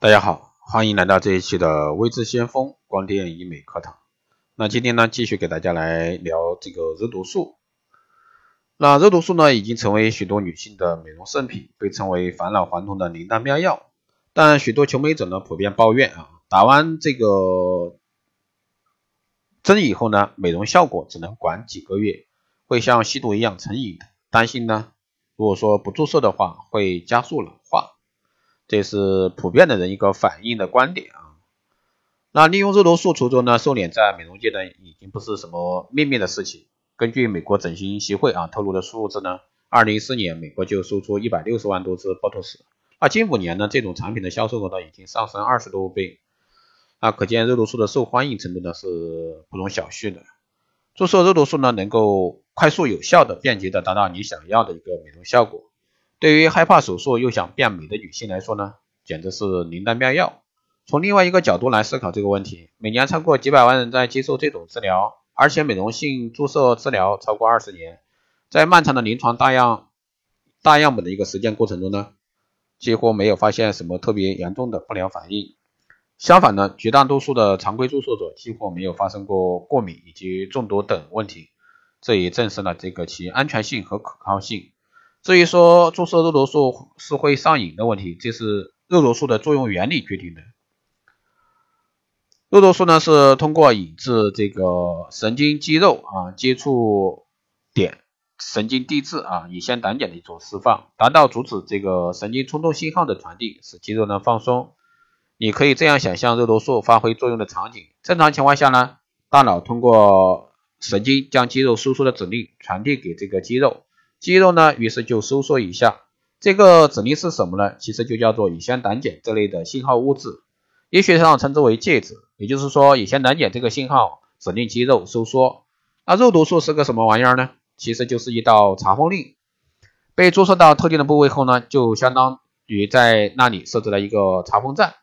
大家好，欢迎来到这一期的微智先锋光电医美课堂。那今天呢，继续给大家来聊这个肉毒素。那肉毒素呢，已经成为许多女性的美容圣品，被称为返老还童的灵丹妙药。但许多求美者呢，普遍抱怨啊，打完这个针以后呢，美容效果只能管几个月，会像吸毒一样成瘾。担心呢，如果说不注射的话，会加速了。这是普遍的人一个反映的观点啊。那利用肉毒素除皱呢，瘦脸在美容界呢已经不是什么秘密的事情。根据美国整形协会啊透露的数字呢，二零一四年美国就售出一百六十万多支 Botox，那近五年呢这种产品的销售额呢已经上升二十多倍，那，可见肉毒素的受欢迎程度呢是不容小觑的。注射肉毒素呢能够快速有效的便捷的达到你想要的一个美容效果。对于害怕手术又想变美的女性来说呢，简直是灵丹妙药。从另外一个角度来思考这个问题，每年超过几百万人在接受这种治疗，而且美容性注射治疗超过二十年，在漫长的临床大样大样本的一个实践过程中呢，几乎没有发现什么特别严重的不良反应。相反呢，绝大多数的常规注射者几乎没有发生过过敏以及中毒等问题，这也证实了这个其安全性和可靠性。至于说注射肉毒素是会上瘾的问题，这是肉毒素的作用原理决定的。肉毒素呢是通过引致这个神经肌肉啊接触点神经递质啊乙酰胆碱的一种释放，达到阻止这个神经冲动信号的传递，使肌肉呢放松。你可以这样想象肉毒素发挥作用的场景：正常情况下呢，大脑通过神经将肌肉输出的指令传递给这个肌肉。肌肉呢，于是就收缩一下。这个指令是什么呢？其实就叫做乙酰胆碱这类的信号物质，医学上称之为介质。也就是说，乙酰胆碱这个信号指令肌肉收缩。那肉毒素是个什么玩意儿呢？其实就是一道查封令。被注射到特定的部位后呢，就相当于在那里设置了一个查封站。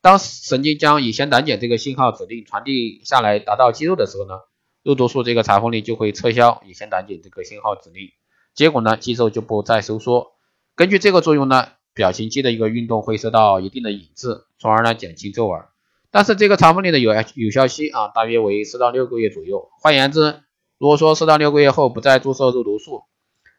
当神经将乙酰胆碱这个信号指令传递下来达到肌肉的时候呢，肉毒素这个查封令就会撤销乙酰胆碱这个信号指令。结果呢，肌肉就不再收缩。根据这个作用呢，表情肌的一个运动会受到一定的抑制，从而呢减轻皱纹。但是这个查封令的有有效期啊，大约为四到六个月左右。换言之，如果说四到六个月后不再注射肉毒素，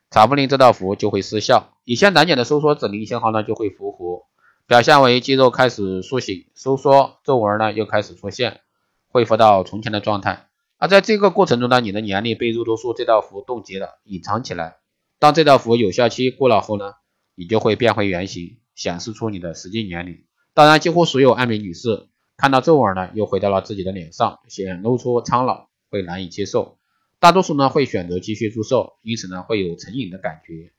查封令这道符就会失效，乙酰胆碱的收缩指令信号呢就会复活，表现为肌肉开始苏醒收缩，皱纹呢又开始出现，恢复到从前的状态。而在这个过程中呢，你的年龄被肉毒素这道符冻结了，隐藏起来。当这道符有效期过了后呢，你就会变回原形，显示出你的实际年龄。当然，几乎所有爱美女士看到皱纹呢，又回到了自己的脸上，显露出苍老，会难以接受。大多数呢会选择继续注射，因此呢会有成瘾的感觉。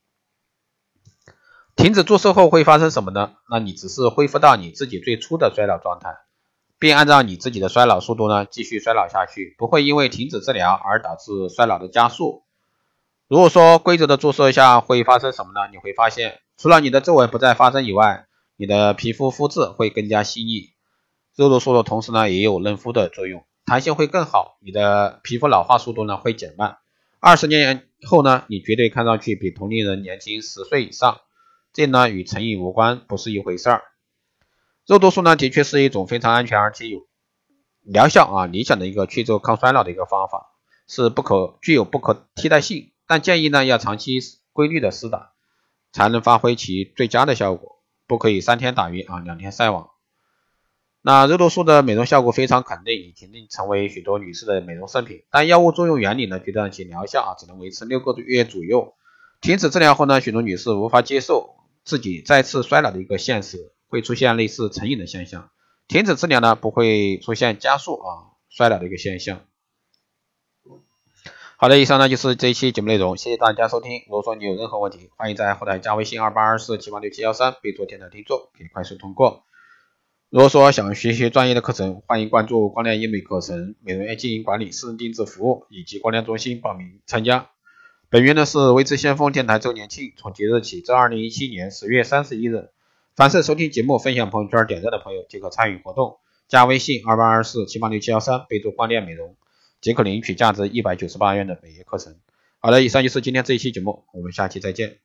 停止注射后会发生什么呢？那你只是恢复到你自己最初的衰老状态，并按照你自己的衰老速度呢继续衰老下去，不会因为停止治疗而导致衰老的加速。如果说规则的注射下会发生什么呢？你会发现，除了你的皱纹不再发生以外，你的皮肤肤质会更加细腻。肉毒素的同时呢，也有嫩肤的作用，弹性会更好，你的皮肤老化速度呢会减慢。二十年后呢，你绝对看上去比同龄人年轻十岁以上。这呢与成瘾无关，不是一回事儿。肉毒素呢，的确是一种非常安全而且有疗效啊理想的一个去皱抗衰老的一个方法，是不可具有不可替代性。但建议呢要长期规律的施打，才能发挥其最佳的效果，不可以三天打鱼啊两天晒网。那肉毒素的美容效果非常肯定，已经成为许多女士的美容圣品。但药物作用原理呢，觉得其疗效啊只能维持六个月左右。停止治疗后呢，许多女士无法接受自己再次衰老的一个现实，会出现类似成瘾的现象。停止治疗呢，不会出现加速啊衰老的一个现象。好的，以上呢就是这一期节目内容，谢谢大家收听。如果说你有任何问题，欢迎在后台加微信二八二四七八六七幺三，备注“电台听众”，可以快速通过。如果说想学习专业的课程，欢迎关注光电医美课程、美容院经营管理、私人定制服务以及光电中心报名参加。本月呢是微知先锋电台周年庆，从即日起至二零一七年十月三十一日，凡是收听节目、分享朋友圈、点赞的朋友即可参与活动。加微信二八二四七八六七幺三，备注“光电美容”。即可领取价值一百九十八元的美业课程。好的，以上就是今天这一期节目，我们下期再见。